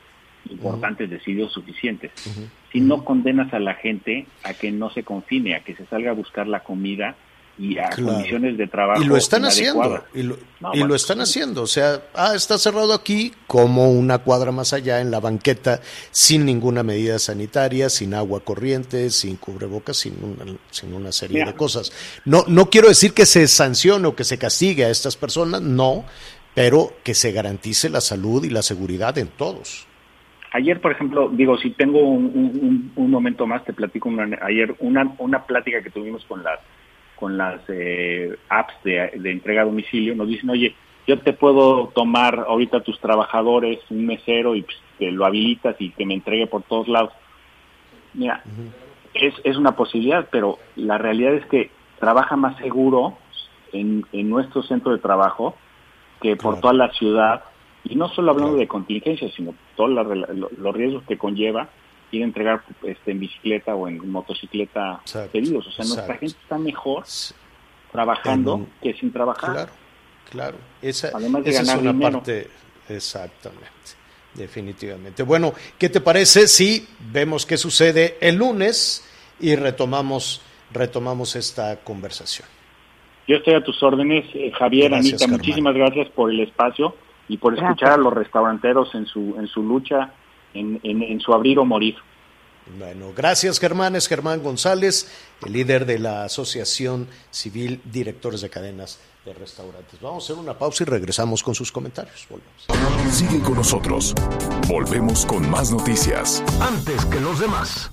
importantes, decididos suficientes. Si no condenas a la gente a que no se confine, a que se salga a buscar la comida, y a condiciones de trabajo. Y lo están haciendo, y lo, y lo están haciendo. O sea, ah, está cerrado aquí como una cuadra más allá en la banqueta, sin ninguna medida sanitaria, sin agua corriente, sin cubrebocas, sin una, sin una serie de cosas. No, no quiero decir que se sancione o que se castigue a estas personas, no, pero que se garantice la salud y la seguridad en todos. Ayer, por ejemplo, digo, si tengo un, momento más, te platico ayer una, una plática que tuvimos con las con las eh, apps de, entrega a domicilio, nos dicen, oye, yo te puedo tomar ahorita tus trabajadores, un mesero, y pues, te lo habilitas y que me entregue por todos lados. Mira, es, es una posibilidad, pero la realidad es que trabaja más seguro en, en nuestro centro de trabajo que por toda la ciudad, y no solo hablando de contingencia, sino todos los riesgos que conlleva ir a entregar este, en bicicleta o en motocicleta pedidos. O sea, nuestra gente está mejor trabajando que sin trabajar. Claro, claro. Esa, Además de esa es una parte, exactamente, definitivamente. Bueno, ¿qué te parece si vemos qué sucede el lunes y retomamos, retomamos esta conversación? Yo estoy a tus órdenes, eh, Javier, Anita, muchísimas gracias por el espacio y por escuchar a los restauranteros en su, en su lucha en, su abrir o morir. Bueno, gracias Germán, es Germán González, el líder de la Asociación Civil Directores de Cadenas de Restaurantes. Vamos a hacer una pausa y regresamos con sus comentarios. Volvemos. Sigue con nosotros. Volvemos con más noticias. Antes que los demás.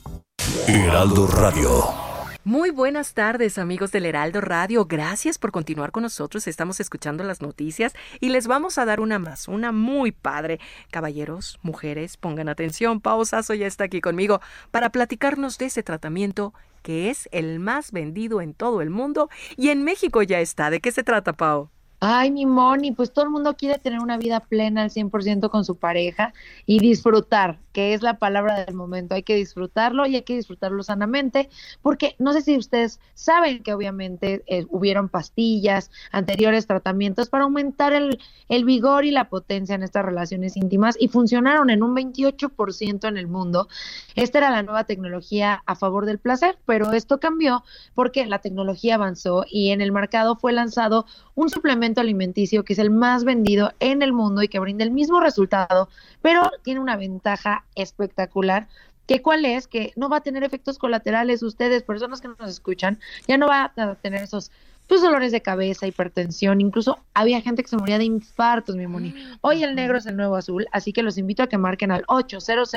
Heraldo Radio. Muy buenas tardes amigos del Heraldo Radio, gracias por continuar con nosotros, estamos escuchando las noticias y les vamos a dar una más, una muy padre. Caballeros, mujeres, pongan atención, Pausazo ya está aquí conmigo para platicarnos de ese tratamiento que es el más vendido en todo el mundo y en México ya está. ¿De qué se trata, Pau? Ay, mi Moni, pues todo el mundo quiere tener una vida plena al 100% con su pareja y disfrutar, que es la palabra del momento. Hay que disfrutarlo y hay que disfrutarlo sanamente, porque no sé si ustedes saben que obviamente eh, hubieron pastillas, anteriores tratamientos para aumentar el, el vigor y la potencia en estas relaciones íntimas y funcionaron en un 28% en el mundo. Esta era la nueva tecnología a favor del placer, pero esto cambió porque la tecnología avanzó y en el mercado fue lanzado un suplemento alimenticio que es el más vendido en el mundo y que brinda el mismo resultado, pero tiene una ventaja espectacular que cuál es que no va a tener efectos colaterales. Ustedes, personas que nos escuchan, ya no va a tener esos pues dolores de cabeza, hipertensión, incluso había gente que se moría de infartos, mi moni. [gasps] Hoy el negro es el nuevo azul, así que los invito a que marquen al 800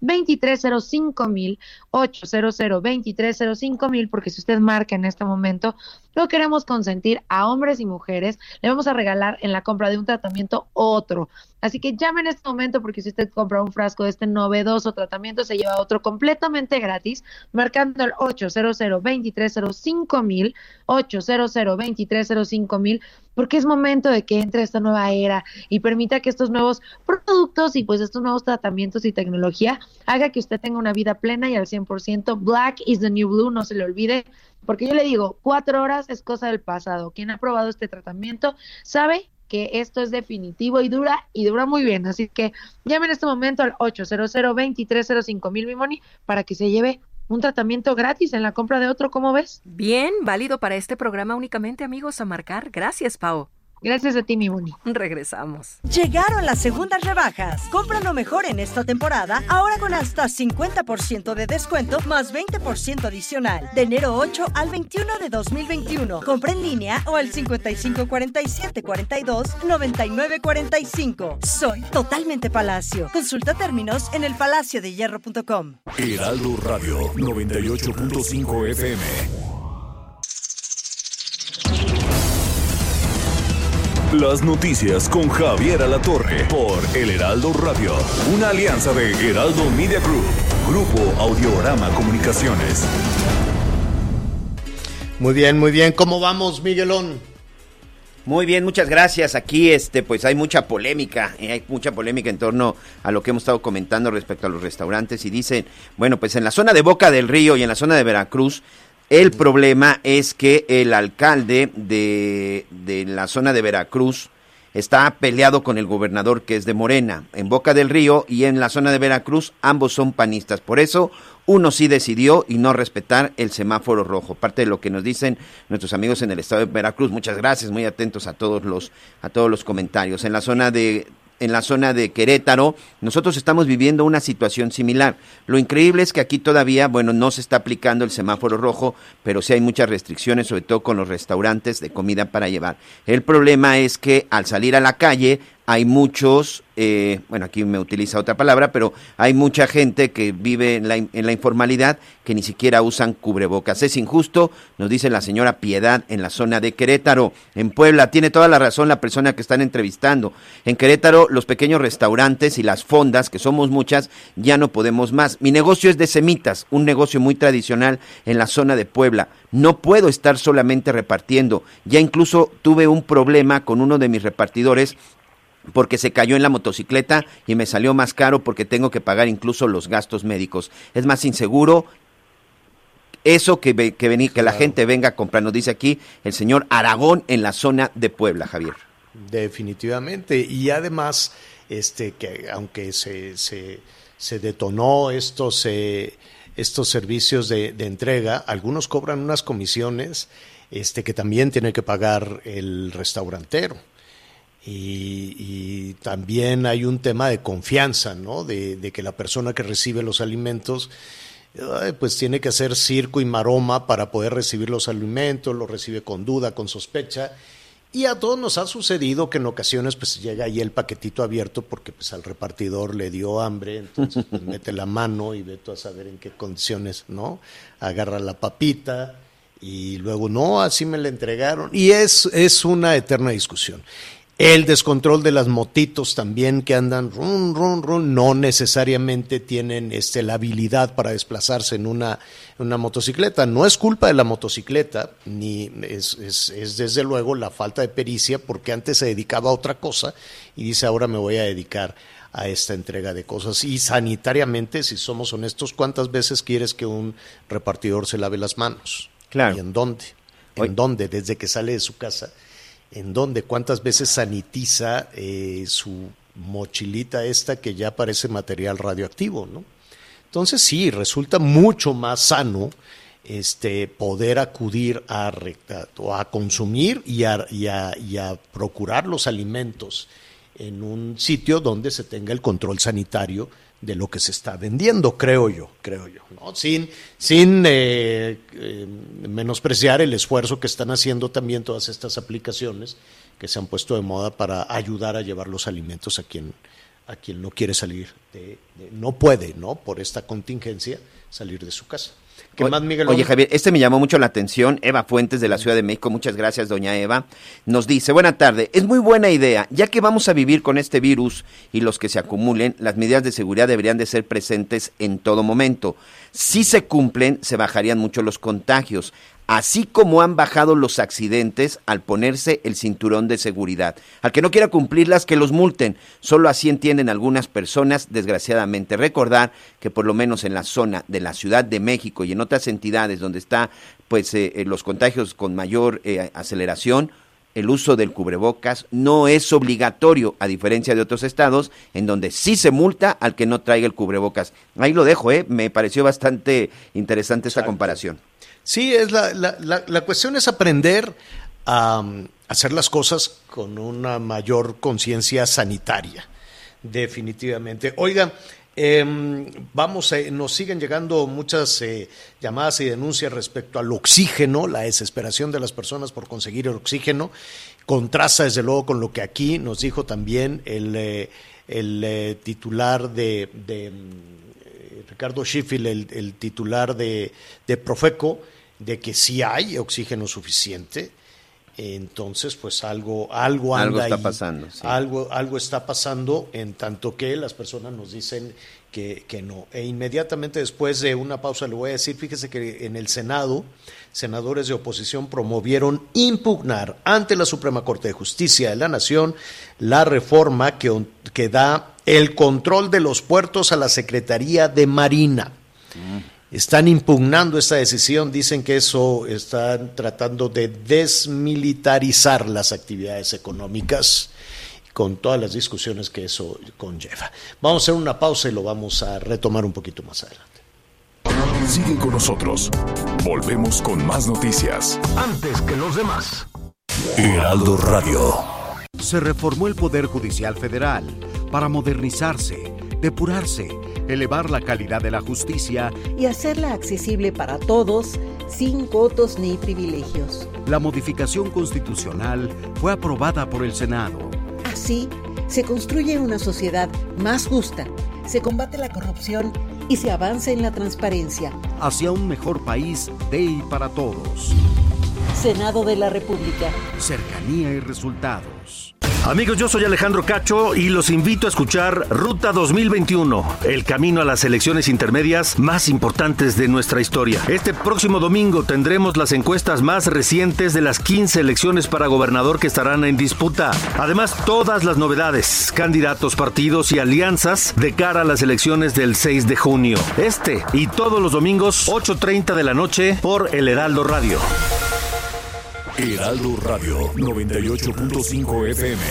2305 mil, 800 2305 mil, porque si usted marca en este momento, lo queremos consentir a hombres y mujeres, le vamos a regalar en la compra de un tratamiento otro. Así que llame en este momento porque si usted compra un frasco de este novedoso tratamiento, se lleva otro completamente gratis, marcando el 800 2305 mil, 800 2305 mil, porque es momento de que entre esta nueva era y permita que estos nuevos productos y pues estos nuevos tratamientos y tecnología haga que usted tenga una vida plena y al 100%. Black is the new blue, no se le olvide, porque yo le digo, cuatro horas es cosa del pasado. Quien ha probado este tratamiento sabe que esto es definitivo y dura y dura muy bien. Así que llame en este momento al 800 2305 mil mi para que se lleve un tratamiento gratis en la compra de otro, ¿cómo ves? Bien, válido para este programa únicamente, amigos, a marcar. Gracias, Pau. Gracias a ti, mi Boni. Regresamos. Llegaron las segundas rebajas. Compra lo mejor en esta temporada, ahora con hasta 50% de descuento más 20% adicional. De enero 8 al 21 de 2021. Compra en línea o al 55 47 42 99 45. Soy totalmente Palacio. Consulta términos en elpalaciodehierro.com. Heraldo Radio 98.5 FM. Las noticias con Javier Alatorre por El Heraldo Radio, una alianza de Heraldo Media Group, Grupo Audiorama Comunicaciones. Muy bien, muy bien. ¿Cómo vamos, Miguelón? Muy bien, muchas gracias. Aquí este pues hay mucha polémica, eh, hay mucha polémica en torno a lo que hemos estado comentando respecto a los restaurantes y dicen, bueno, pues en la zona de Boca del Río y en la zona de Veracruz el problema es que el alcalde de, la zona de Veracruz está peleado con el gobernador que es de Morena. En Boca del Río y en la zona de Veracruz ambos son panistas. Por eso uno sí decidió y no respetar el semáforo rojo. Parte de lo que nos dicen nuestros amigos en el estado de Veracruz. Muchas gracias, muy atentos a todos los a todos los comentarios. En la zona de en la zona de Querétaro, nosotros estamos viviendo una situación similar. Lo increíble es que aquí todavía, bueno, no se está aplicando el semáforo rojo, pero sí hay muchas restricciones, sobre todo con los restaurantes de comida para llevar. El problema es que al salir a la calle hay muchos, eh, bueno, aquí me utiliza otra palabra, pero hay mucha gente que vive en la, en la, informalidad que ni siquiera usan cubrebocas. Es injusto, nos dice la señora Piedad en la zona de Querétaro, en Puebla. Tiene toda la razón la persona que están entrevistando. En Querétaro, los pequeños restaurantes y las fondas, que somos muchas, ya no podemos más. Mi negocio es de semitas, un negocio muy tradicional en la zona de Puebla. No puedo estar solamente repartiendo. Ya incluso tuve un problema con uno de mis repartidores porque se cayó en la motocicleta y me salió más caro porque tengo que pagar incluso los gastos médicos. Es más inseguro eso que, que, que la gente venga a comprar. Nos dice aquí el señor Aragón en la zona de Puebla, Javier. Definitivamente. Y además, este, que aunque se, se, se detonó estos, eh, estos servicios de, de, entrega, algunos cobran unas comisiones este, que también tiene que pagar el restaurantero. Y, también hay un tema de confianza, ¿no? De, que la persona que recibe los alimentos, pues tiene que hacer circo y maroma para poder recibir los alimentos, lo recibe con duda, con sospecha. Y a todos nos ha sucedido que en ocasiones pues llega ahí el paquetito abierto porque pues al repartidor le dio hambre, entonces pues, mete la mano y ve tú a saber en qué condiciones, ¿no? Agarra la papita y luego no, así me la entregaron. Y es, es una eterna discusión. El descontrol de las motitos también que andan run, run, run, no necesariamente tienen este, la habilidad para desplazarse en una, una motocicleta. No es culpa de la motocicleta, ni es, es, es, desde luego la falta de pericia, porque antes se dedicaba a otra cosa y dice ahora me voy a dedicar a esta entrega de cosas. Y sanitariamente, si somos honestos, ¿cuántas veces quieres que un repartidor se lave las manos? Claro. ¿Y en dónde? ¿En dónde? Desde que sale de su casa en dónde, cuántas veces sanitiza eh, su mochilita esta que ya parece material radioactivo, ¿no? Entonces sí, resulta mucho más sano este, poder acudir a, a, consumir y a, y a, procurar los alimentos en un sitio donde se tenga el control sanitario de lo que se está vendiendo, creo yo, creo yo, ¿no? Sin, sin eh, eh, menospreciar el esfuerzo que están haciendo también todas estas aplicaciones que se han puesto de moda para ayudar a llevar los alimentos a quien, a quien no quiere salir, de, no puede, ¿no? Por esta contingencia, salir de su casa. ¿Qué más, Miguel? Oye, Javier, este me llamó mucho la atención. Eva Fuentes de la Ciudad de México, muchas gracias, doña Eva. Nos dice, buena tarde, es muy buena idea, ya que vamos a vivir con este virus y los que se acumulen, las medidas de seguridad deberían de ser presentes en todo momento. Si se cumplen, se bajarían mucho los contagios así como han bajado los accidentes al ponerse el cinturón de seguridad. Al que no quiera cumplirlas, que los multen. Solo así entienden algunas personas, desgraciadamente. Recordar que por lo menos en la zona de la Ciudad de México y en otras entidades donde está pues eh, eh los contagios con mayor eh, aceleración, el uso del cubrebocas no es obligatorio, a diferencia de otros estados, en donde sí se multa al que no traiga el cubrebocas. Ahí lo dejo, ¿eh? me pareció bastante interesante esta comparación. Sí, es la, la, la, cuestión es aprender a um, hacer las cosas con una mayor conciencia sanitaria, definitivamente. Oiga, eh, vamos, eh, nos siguen llegando muchas eh, llamadas y denuncias respecto al oxígeno, la desesperación de las personas por conseguir el oxígeno. Contrasta desde luego con lo que aquí nos dijo también el, eh, el titular de, de Ricardo Schiffel, el, el titular de, de Profeco, de que sí hay oxígeno suficiente, entonces pues algo algo anda algo está ahí, pasando sí. algo algo está pasando en tanto que las personas nos dicen que, que, no. E inmediatamente después de una pausa le voy a decir fíjese que en el Senado senadores de oposición promovieron impugnar ante la Suprema Corte de Justicia de la Nación la reforma que, que da el control de los puertos a la Secretaría de Marina. Mm están impugnando esta decisión, dicen que eso están tratando de desmilitarizar las actividades económicas con todas las discusiones que eso conlleva. Vamos a hacer una pausa y lo vamos a retomar un poquito más adelante. Sigue con nosotros. Volvemos con más noticias. Antes que los demás. Heraldo Radio. Se reformó el Poder Judicial Federal para modernizarse, depurarse, elevar la calidad de la justicia y hacerla accesible para todos sin cotos ni privilegios. La modificación constitucional fue aprobada por el Senado. Así, se construye una sociedad más justa, se combate la corrupción y se avanza en la transparencia. Hacia un mejor país de y para todos. Senado de la República. Cercanía y resultados. Amigos, yo soy Alejandro Cacho y los invito a escuchar Ruta 2021, el camino a las elecciones intermedias más importantes de nuestra historia. Este próximo domingo tendremos las encuestas más recientes de las 15 elecciones para gobernador que estarán en disputa. Además, todas las novedades, candidatos, partidos y alianzas de cara a las elecciones del 6 de junio. Este y todos los domingos, 8.30 de la noche por El Heraldo Radio. Heraldo Radio 98.5 FM.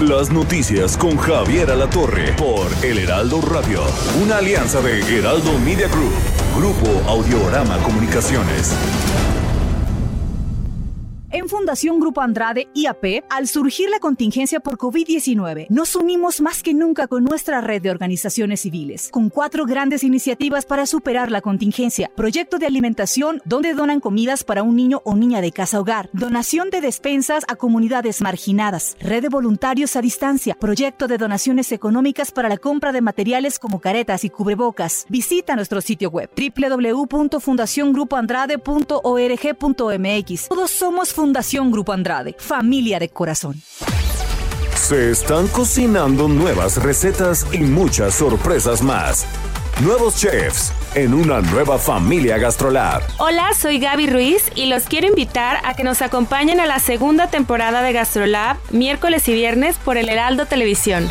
Las noticias con Javier Alatorre por El Heraldo Radio, una alianza de Heraldo Media Group, Grupo Audiorama Comunicaciones. En Fundación Grupo Andrade IAP, al surgir la contingencia por COVID-19, nos unimos más que nunca con nuestra red de organizaciones civiles, con cuatro grandes iniciativas para superar la contingencia. Proyecto de alimentación, donde donan comidas para un niño o niña de casa hogar. Donación de despensas a comunidades marginadas. Red de voluntarios a distancia. Proyecto de donaciones económicas para la compra de materiales como caretas y cubrebocas. Visita nuestro sitio web www.fundaciongrupoandrade.org.mx. Todos somos Fundación Grupo Andrade, familia de corazón. Se están cocinando nuevas recetas y muchas sorpresas más. Nuevos chefs en una nueva familia GastroLab. Hola, soy Gaby Ruiz y los quiero invitar a que nos acompañen a la segunda temporada de GastroLab, miércoles y viernes por el Heraldo Televisión.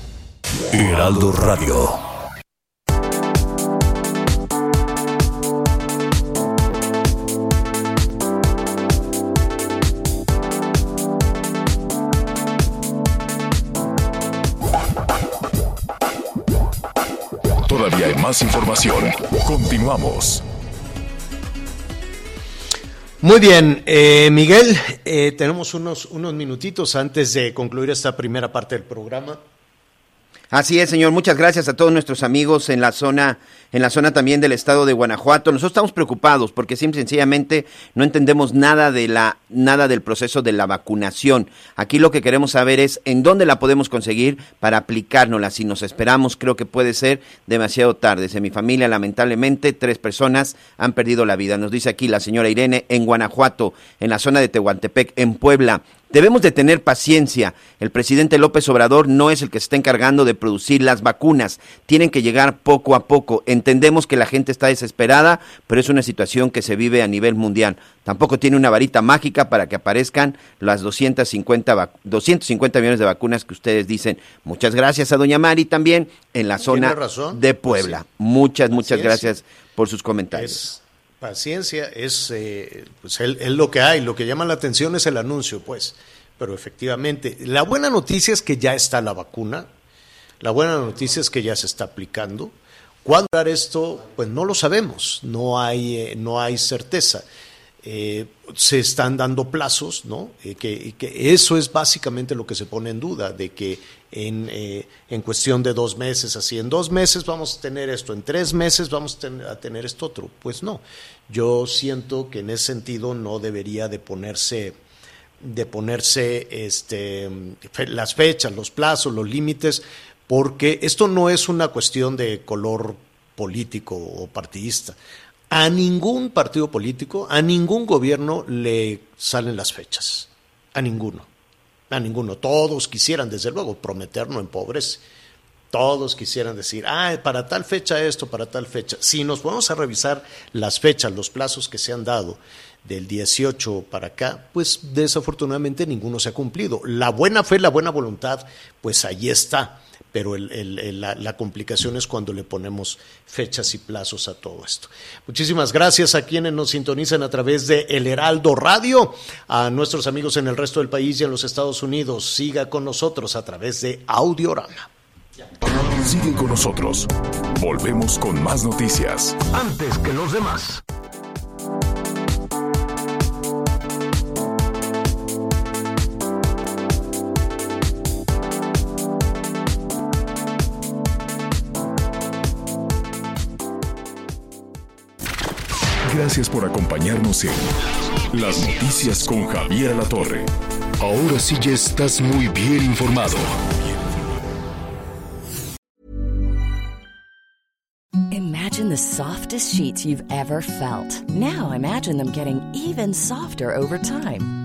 Heraldo Radio. Todavía hay más información. Continuamos. Muy bien, eh, Miguel, eh, tenemos unos, unos minutitos antes de concluir esta primera parte del programa. Así es, señor. Muchas gracias a todos nuestros amigos en la zona, en la zona también del estado de Guanajuato. Nosotros estamos preocupados porque simple sencillamente no entendemos nada de la, nada del proceso de la vacunación. Aquí lo que queremos saber es en dónde la podemos conseguir para aplicárnosla. Si nos esperamos, creo que puede ser demasiado tarde. En mi familia, lamentablemente, tres personas han perdido la vida. Nos dice aquí la señora Irene en Guanajuato, en la zona de Tehuantepec, en Puebla. Debemos de tener paciencia. El presidente López Obrador no es el que se está encargando de producir las vacunas. Tienen que llegar poco a poco. Entendemos que la gente está desesperada, pero es una situación que se vive a nivel mundial. Tampoco tiene una varita mágica para que aparezcan las 250, 250 millones de vacunas que ustedes dicen. Muchas gracias a doña Mari también en la zona de Puebla. Muchas, muchas gracias por sus comentarios. Paciencia es eh, pues es lo que hay, lo que llama la atención es el anuncio, pues. Pero efectivamente, la buena noticia es que ya está la vacuna, la buena noticia es que ya se está aplicando. ¿Cuándo hará esto? Pues no lo sabemos, no hay, eh, no hay certeza. Eh, se están dando plazos, ¿no? Que, que, eso es básicamente lo que se pone en duda, de que en, eh, en, cuestión de dos meses, así, en dos meses vamos a tener esto, en tres meses vamos a tener esto otro. Pues no, yo siento que en ese sentido no debería de ponerse de ponerse este, las fechas, los plazos, los límites, porque esto no es una cuestión de color político o partidista. A ningún partido político, a ningún gobierno le salen las fechas. A ninguno. A ninguno. Todos quisieran, desde luego, prometer no empobrece. Todos quisieran decir, ah, para tal fecha esto, para tal fecha. Si nos vamos a revisar las fechas, los plazos que se han dado del 18 para acá, pues desafortunadamente ninguno se ha cumplido. La buena fe, la buena voluntad, pues ahí está pero la, complicación es cuando le ponemos fechas y plazos a todo esto. Muchísimas gracias a quienes nos sintonizan a través de El Heraldo Radio, a nuestros amigos en el resto del país y en los Estados Unidos. Siga con nosotros a través de Audiorama. Sigue con nosotros. Volvemos con más noticias. Antes que los demás. Gracias por acompañarnos en Las Noticias con Javier La Torre. Ahora sí ya estás muy bien informado. Imagine the softest sheets you've ever felt. Now imagine them getting even softer over time.